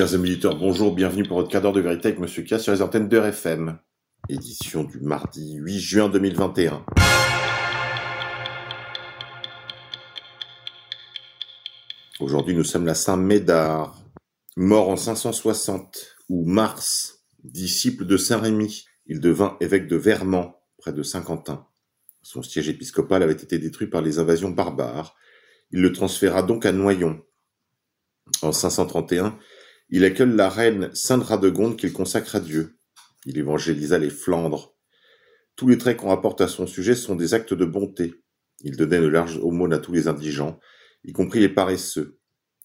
Chers amis auditeurs, bonjour, bienvenue pour votre quart d'heure de vérité avec Monsieur K sur les antennes de RFM. Édition du mardi 8 juin 2021. Aujourd'hui, nous sommes la Saint-Médard, mort en 560, ou Mars, disciple de Saint-Rémy. Il devint évêque de Vermand, près de Saint-Quentin. Son siège épiscopal avait été détruit par les invasions barbares. Il le transféra donc à Noyon. En 531, il accueille la reine Sainte Radegonde qu'il consacre à Dieu. Il évangélisa les Flandres. Tous les traits qu'on rapporte à son sujet sont des actes de bonté. Il donnait de larges aumônes à tous les indigents, y compris les paresseux.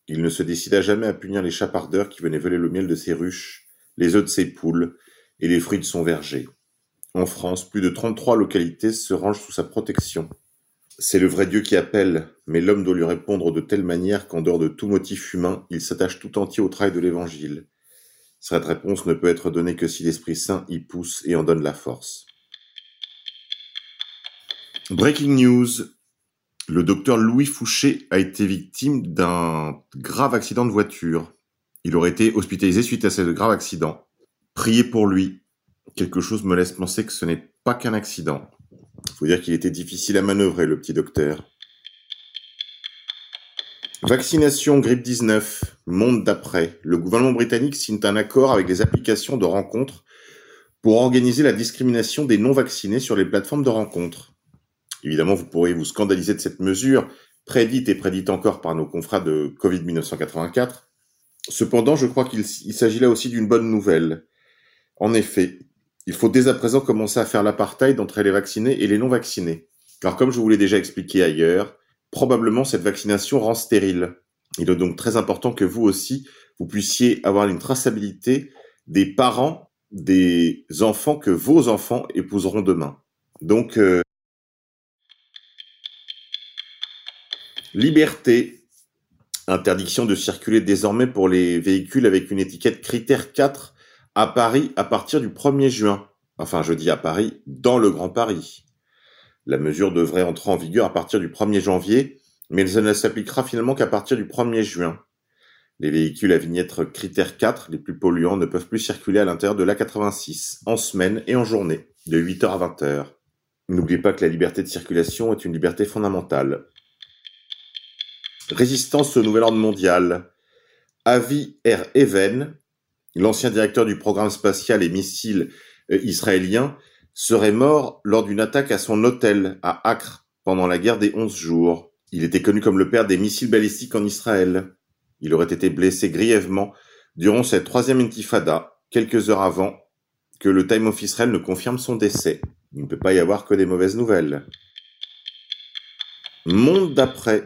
Il ne se décida jamais à punir les chapardeurs qui venaient voler le miel de ses ruches, les œufs de ses poules et les fruits de son verger. En France, plus de 33 localités se rangent sous sa protection. C'est le vrai Dieu qui appelle, mais l'homme doit lui répondre de telle manière qu'en dehors de tout motif humain, il s'attache tout entier au travail de l'Évangile. Cette réponse ne peut être donnée que si l'Esprit Saint y pousse et en donne la force. Breaking news. Le docteur Louis Fouché a été victime d'un grave accident de voiture. Il aurait été hospitalisé suite à ce grave accident. Priez pour lui. Quelque chose me laisse penser que ce n'est pas qu'un accident. Faut dire qu'il était difficile à manœuvrer, le petit docteur. Vaccination grippe 19, monde d'après. Le gouvernement britannique signe un accord avec les applications de rencontres pour organiser la discrimination des non-vaccinés sur les plateformes de rencontres. Évidemment, vous pourrez vous scandaliser de cette mesure, prédite et prédite encore par nos confrères de Covid 1984. Cependant, je crois qu'il s'agit là aussi d'une bonne nouvelle. En effet, il faut dès à présent commencer à faire l'apartheid entre les vaccinés et les non vaccinés. Car comme je vous l'ai déjà expliqué ailleurs, probablement cette vaccination rend stérile. Il est donc très important que vous aussi, vous puissiez avoir une traçabilité des parents des enfants que vos enfants épouseront demain. Donc, euh, liberté, interdiction de circuler désormais pour les véhicules avec une étiquette critère 4 à Paris à partir du 1er juin. Enfin, je dis à Paris, dans le Grand Paris. La mesure devrait entrer en vigueur à partir du 1er janvier, mais elle ne s'appliquera finalement qu'à partir du 1er juin. Les véhicules à vignette critère 4, les plus polluants, ne peuvent plus circuler à l'intérieur de l'A86, en semaine et en journée, de 8h à 20h. N'oubliez pas que la liberté de circulation est une liberté fondamentale. Résistance au nouvel ordre mondial. Avi R. Even, l'ancien directeur du programme spatial et missiles euh, israélien, serait mort lors d'une attaque à son hôtel à Acre pendant la guerre des onze jours. Il était connu comme le père des missiles balistiques en Israël. Il aurait été blessé grièvement durant cette troisième intifada, quelques heures avant que le Time of Israel ne confirme son décès. Il ne peut pas y avoir que des mauvaises nouvelles. Monde d'après.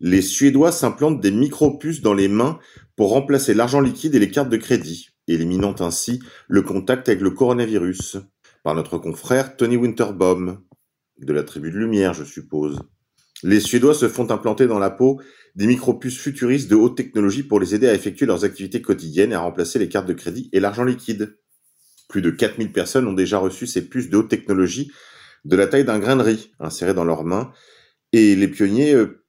Les Suédois s'implantent des micro-puces dans les mains pour remplacer l'argent liquide et les cartes de crédit, éliminant ainsi le contact avec le coronavirus, par notre confrère Tony Winterbaum, de la tribu de Lumière, je suppose. Les Suédois se font implanter dans la peau des micro-puces futuristes de haute technologie pour les aider à effectuer leurs activités quotidiennes et à remplacer les cartes de crédit et l'argent liquide. Plus de 4000 personnes ont déjà reçu ces puces de haute technologie de la taille d'un grain de riz insérées dans leurs mains et les pionniers euh,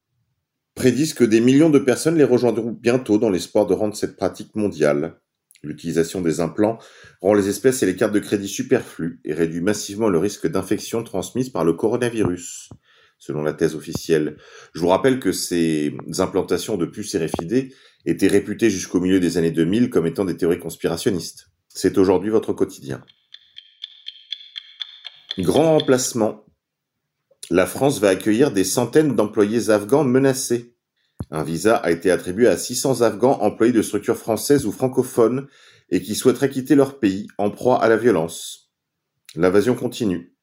prédisent que des millions de personnes les rejoindront bientôt dans l'espoir de rendre cette pratique mondiale. L'utilisation des implants rend les espèces et les cartes de crédit superflues et réduit massivement le risque d'infection transmise par le coronavirus, selon la thèse officielle. Je vous rappelle que ces implantations de puces RFID étaient réputées jusqu'au milieu des années 2000 comme étant des théories conspirationnistes. C'est aujourd'hui votre quotidien. Grand remplacement la France va accueillir des centaines d'employés afghans menacés. Un visa a été attribué à 600 Afghans employés de structures françaises ou francophones et qui souhaiteraient quitter leur pays en proie à la violence. L'invasion continue.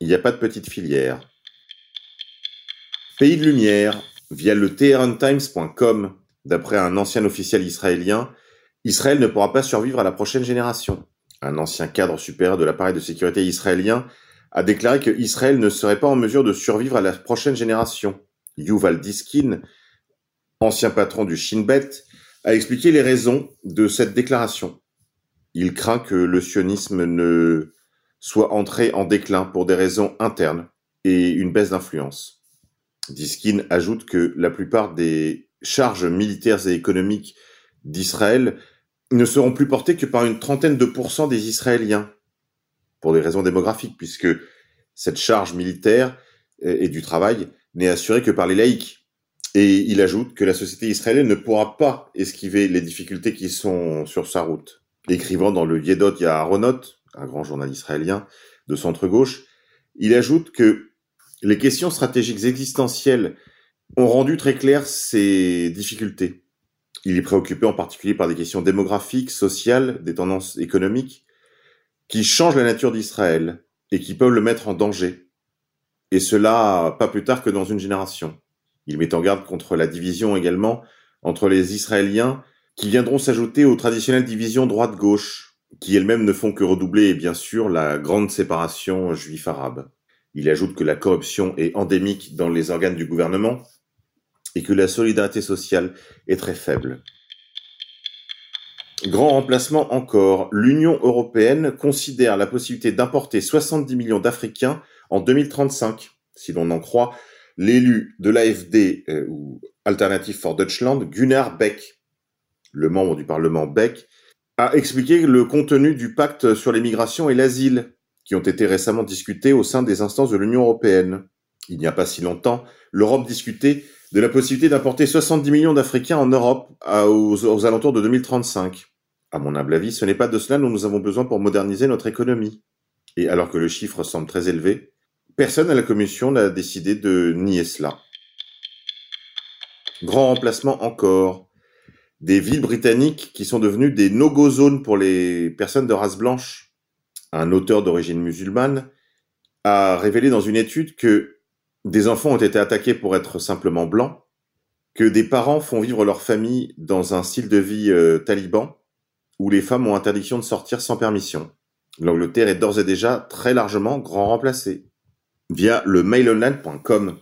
Il n'y a pas de petite filière. Pays de lumière, via le TheronTimes.com, d'après un ancien officiel israélien, Israël ne pourra pas survivre à la prochaine génération. Un ancien cadre supérieur de l'appareil de sécurité israélien a déclaré que Israël ne serait pas en mesure de survivre à la prochaine génération. Yuval Diskin, ancien patron du Shin Bet, a expliqué les raisons de cette déclaration. Il craint que le sionisme ne soit entré en déclin pour des raisons internes et une baisse d'influence. Diskin ajoute que la plupart des charges militaires et économiques d'Israël ne seront plus portés que par une trentaine de pourcents des Israéliens, pour des raisons démographiques, puisque cette charge militaire et du travail n'est assurée que par les laïcs. Et il ajoute que la société israélienne ne pourra pas esquiver les difficultés qui sont sur sa route. Écrivant dans le Yedot Yaharonot, un grand journal israélien de centre-gauche, il ajoute que les questions stratégiques existentielles ont rendu très claires ces difficultés. Il est préoccupé en particulier par des questions démographiques, sociales, des tendances économiques, qui changent la nature d'Israël et qui peuvent le mettre en danger. Et cela pas plus tard que dans une génération. Il met en garde contre la division également entre les Israéliens qui viendront s'ajouter aux traditionnelles divisions droite-gauche, qui elles-mêmes ne font que redoubler, bien sûr, la grande séparation juif-arabe. Il ajoute que la corruption est endémique dans les organes du gouvernement et que la solidarité sociale est très faible. Grand remplacement encore, l'Union européenne considère la possibilité d'importer 70 millions d'Africains en 2035, si l'on en croit l'élu de l'AFD euh, ou Alternative for Deutschland, Gunnar Beck, le membre du Parlement Beck, a expliqué le contenu du pacte sur l'immigration et l'asile, qui ont été récemment discutés au sein des instances de l'Union européenne. Il n'y a pas si longtemps, l'Europe discutait de la possibilité d'importer 70 millions d'Africains en Europe aux, aux, alentours de 2035. À mon humble avis, ce n'est pas de cela dont nous avons besoin pour moderniser notre économie. Et alors que le chiffre semble très élevé, personne à la Commission n'a décidé de nier cela. Grand remplacement encore. Des villes britanniques qui sont devenues des no-go zones pour les personnes de race blanche. Un auteur d'origine musulmane a révélé dans une étude que des enfants ont été attaqués pour être simplement blancs, que des parents font vivre leur famille dans un style de vie euh, taliban, où les femmes ont interdiction de sortir sans permission. L'Angleterre est d'ores et déjà très largement grand remplacée via le mailonline.com.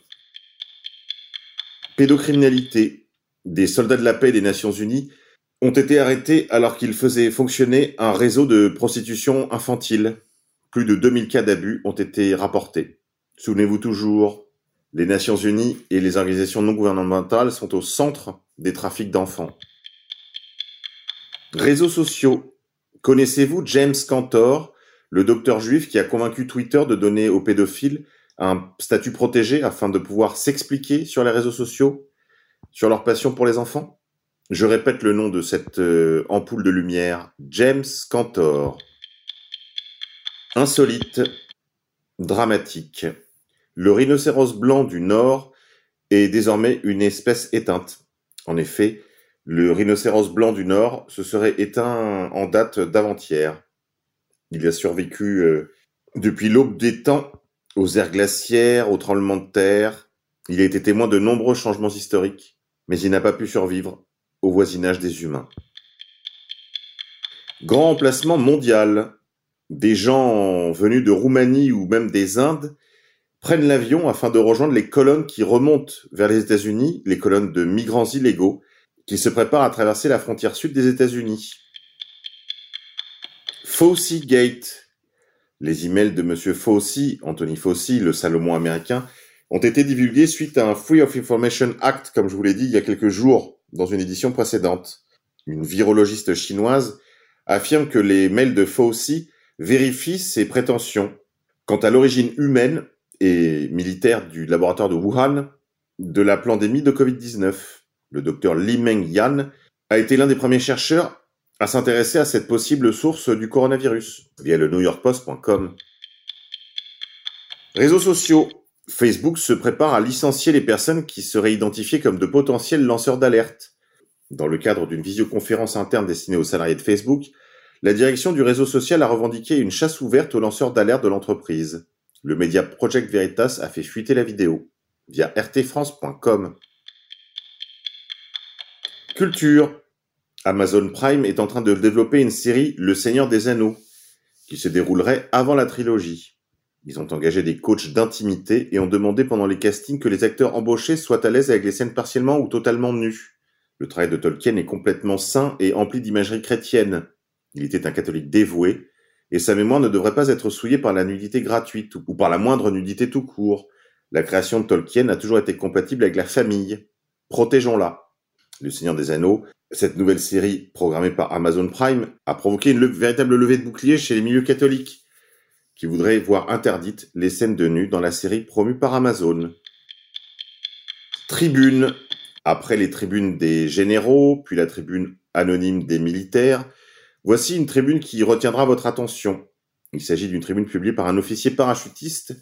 Pédocriminalité. Des soldats de la paix des Nations Unies ont été arrêtés alors qu'ils faisaient fonctionner un réseau de prostitution infantile. Plus de 2000 cas d'abus ont été rapportés. Souvenez-vous toujours, les Nations Unies et les organisations non gouvernementales sont au centre des trafics d'enfants. Réseaux sociaux. Connaissez-vous James Cantor, le docteur juif qui a convaincu Twitter de donner aux pédophiles un statut protégé afin de pouvoir s'expliquer sur les réseaux sociaux, sur leur passion pour les enfants? Je répète le nom de cette euh, ampoule de lumière, James Cantor. Insolite, dramatique. Le rhinocéros blanc du Nord est désormais une espèce éteinte. En effet, le rhinocéros blanc du Nord se serait éteint en date d'avant-hier. Il a survécu euh, depuis l'aube des temps aux aires glaciaires, aux tremblements de terre. Il a été témoin de nombreux changements historiques, mais il n'a pas pu survivre au voisinage des humains. Grand emplacement mondial. Des gens venus de Roumanie ou même des Indes prennent l'avion afin de rejoindre les colonnes qui remontent vers les États-Unis, les colonnes de migrants illégaux, qui se préparent à traverser la frontière sud des États-Unis. Fauci Gate. Les emails de Monsieur Fauci, Anthony Fauci, le Salomon américain, ont été divulgués suite à un Free of Information Act, comme je vous l'ai dit il y a quelques jours, dans une édition précédente. Une virologiste chinoise affirme que les mails de Fauci vérifient ses prétentions. Quant à l'origine humaine, et militaire du laboratoire de Wuhan de la pandémie de Covid-19. Le docteur Li Meng Yan a été l'un des premiers chercheurs à s'intéresser à cette possible source du coronavirus via le newyorkpost.com. Réseaux sociaux. Facebook se prépare à licencier les personnes qui seraient identifiées comme de potentiels lanceurs d'alerte. Dans le cadre d'une visioconférence interne destinée aux salariés de Facebook, la direction du réseau social a revendiqué une chasse ouverte aux lanceurs d'alerte de l'entreprise. Le média Project Veritas a fait fuiter la vidéo via rtfrance.com. Culture. Amazon Prime est en train de développer une série Le Seigneur des Anneaux, qui se déroulerait avant la trilogie. Ils ont engagé des coachs d'intimité et ont demandé pendant les castings que les acteurs embauchés soient à l'aise avec les scènes partiellement ou totalement nues. Le travail de Tolkien est complètement sain et empli d'imagerie chrétienne. Il était un catholique dévoué et sa mémoire ne devrait pas être souillée par la nudité gratuite ou par la moindre nudité tout court. La création de Tolkien a toujours été compatible avec la famille. Protégeons-la. Le Seigneur des Anneaux Cette nouvelle série, programmée par Amazon Prime, a provoqué une véritable levée de bouclier chez les milieux catholiques, qui voudraient voir interdites les scènes de nu dans la série promue par Amazon. Tribune. Après les tribunes des généraux, puis la tribune anonyme des militaires, voici une tribune qui retiendra votre attention. Il s'agit d'une tribune publiée par un officier parachutiste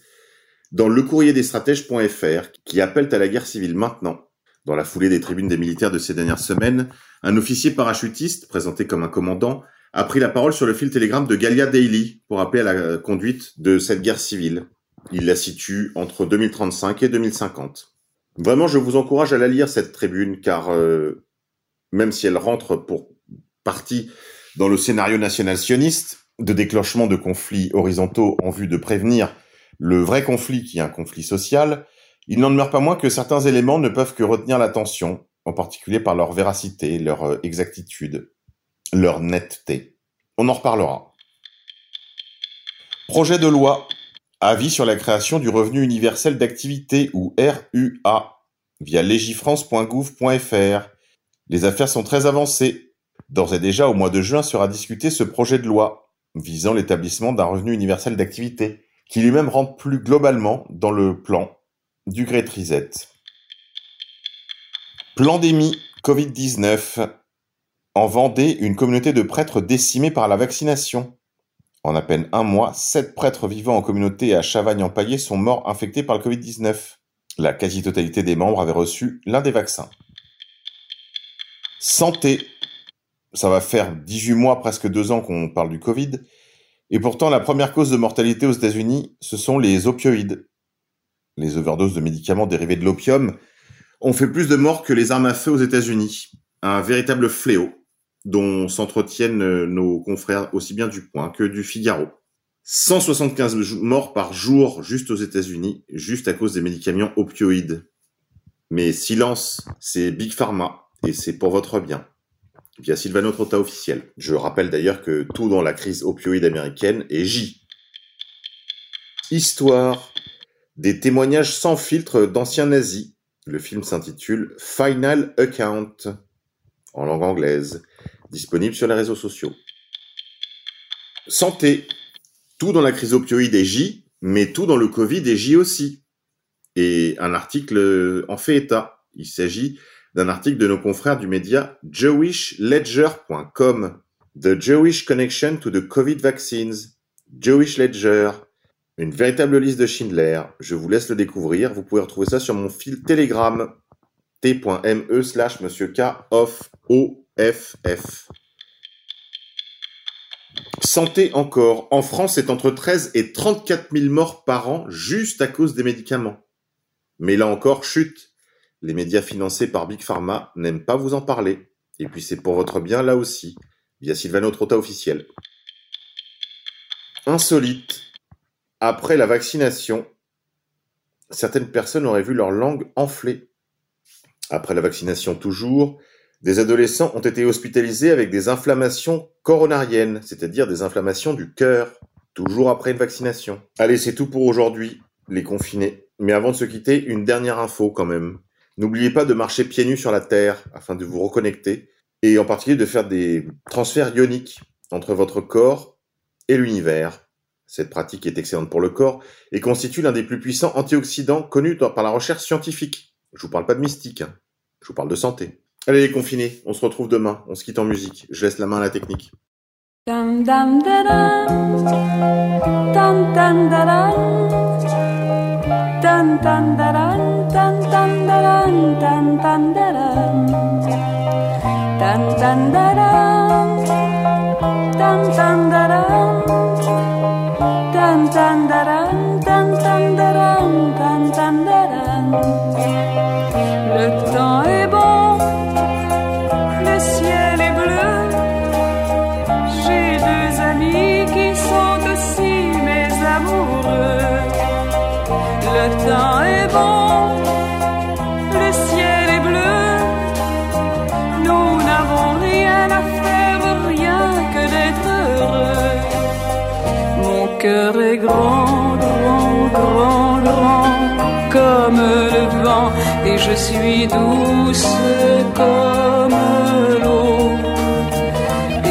dans le courrier des stratèges.fr qui appelle à la guerre civile maintenant. Dans la foulée des tribunes des militaires de ces dernières semaines, un officier parachutiste, présenté comme un commandant, a pris la parole sur le fil télégramme de Galia Daily pour appeler à la conduite de cette guerre civile. Il la situe entre 2035 et 2050. Vraiment, je vous encourage à la lire, cette tribune, car euh, même si elle rentre pour partie dans le scénario national sioniste de déclenchement de conflits horizontaux en vue de prévenir le vrai conflit qui est un conflit social, il n'en demeure pas moins que certains éléments ne peuvent que retenir l'attention, en particulier par leur véracité, leur euh, exactitude, leur netteté. On en reparlera. Projet de loi. Avis sur la création du revenu universel d'activité ou RUA via legifrance.gouv.fr. Les affaires sont très avancées. D'ores et déjà, au mois de juin sera discuté ce projet de loi visant l'établissement d'un revenu universel d'activité qui lui-même rentre plus globalement dans le plan du Great Reset. Plandémie Covid-19. En Vendée, une communauté de prêtres décimée par la vaccination. En à peine un mois, sept prêtres vivant en communauté à Chavagne-en-Paillé sont morts infectés par le Covid-19. La quasi-totalité des membres avaient reçu l'un des vaccins. Santé. Ça va faire 18 mois, presque deux ans qu'on parle du Covid. Et pourtant, la première cause de mortalité aux États-Unis, ce sont les opioïdes. Les overdoses de médicaments dérivés de l'opium ont fait plus de morts que les armes à feu aux États-Unis. Un véritable fléau dont s'entretiennent nos confrères aussi bien du Point que du Figaro. 175 morts par jour juste aux États-Unis, juste à cause des médicaments opioïdes. Mais silence, c'est Big Pharma et c'est pour votre bien via Silvano Trotta officiel. Je rappelle d'ailleurs que tout dans la crise opioïde américaine est J. Histoire des témoignages sans filtre d'anciens nazis. Le film s'intitule Final Account en langue anglaise, disponible sur les réseaux sociaux. Santé. Tout dans la crise opioïde est J, mais tout dans le Covid est J aussi. Et un article en fait état. Il s'agit d'un article de nos confrères du média jewishledger.com. The Jewish Connection to the Covid Vaccines. Jewish Ledger. Une véritable liste de Schindler. Je vous laisse le découvrir. Vous pouvez retrouver ça sur mon fil Telegram. t.me slash monsieur K off OFF. Santé encore. En France, c'est entre 13 et 34 000 morts par an juste à cause des médicaments. Mais là encore, chute. Les médias financés par Big Pharma n'aiment pas vous en parler. Et puis c'est pour votre bien là aussi, via Sylvano Trotta officiel. Insolite. Après la vaccination, certaines personnes auraient vu leur langue enfler. Après la vaccination toujours, des adolescents ont été hospitalisés avec des inflammations coronariennes, c'est-à-dire des inflammations du cœur, toujours après une vaccination. Allez, c'est tout pour aujourd'hui, les confinés. Mais avant de se quitter, une dernière info quand même. N'oubliez pas de marcher pieds nus sur la Terre afin de vous reconnecter et en particulier de faire des transferts ioniques entre votre corps et l'univers. Cette pratique est excellente pour le corps et constitue l'un des plus puissants antioxydants connus par la recherche scientifique. Je vous parle pas de mystique, hein. je vous parle de santé. Allez les confinés, on se retrouve demain, on se quitte en musique. Je laisse la main à la technique. tan tan darán, tan tan darán, tan tan darán, tan tan darán, tan tan darán, tan tan darán, tan tan darán, tan tan darán. cœur est grand, grand, grand, grand, comme le vent, et je suis douce comme l'eau.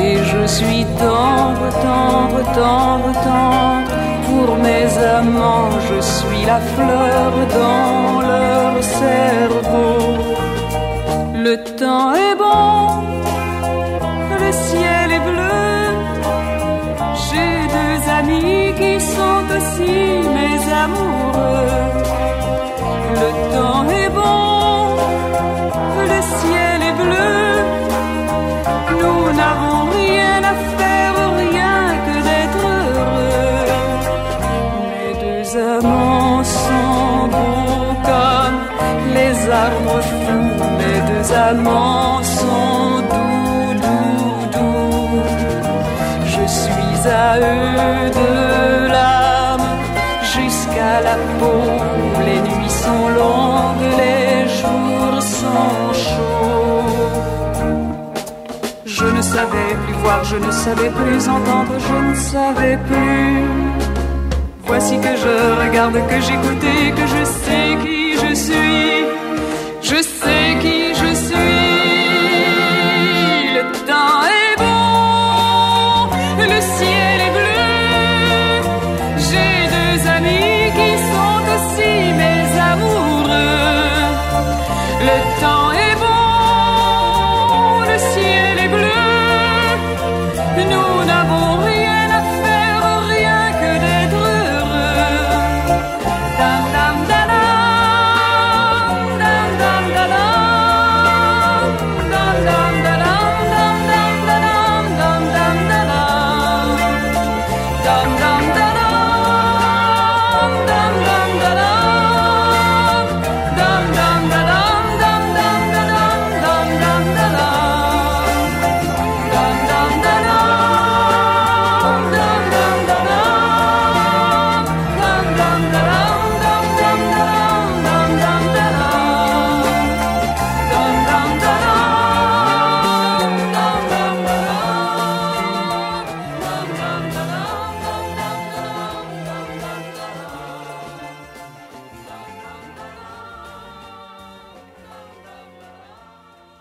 Et je suis tendre, tendre, tendre, tendre, pour mes amants, je suis la fleur dans leur cerveau. Le temps est amis qui sont aussi mes amoureux. Le temps est bon, le ciel est bleu. Nous n'avons rien à faire, rien que d'être heureux. Mes deux amants sont beaux comme les arbres fous. Mes deux amants sont de l'âme jusqu'à la peau. Les nuits sont longues, les jours sont chauds. Je ne savais plus voir, je ne savais plus entendre, je ne savais plus. Voici que je regarde, que j'écoute que je sais qui je suis. Je sais qui je suis.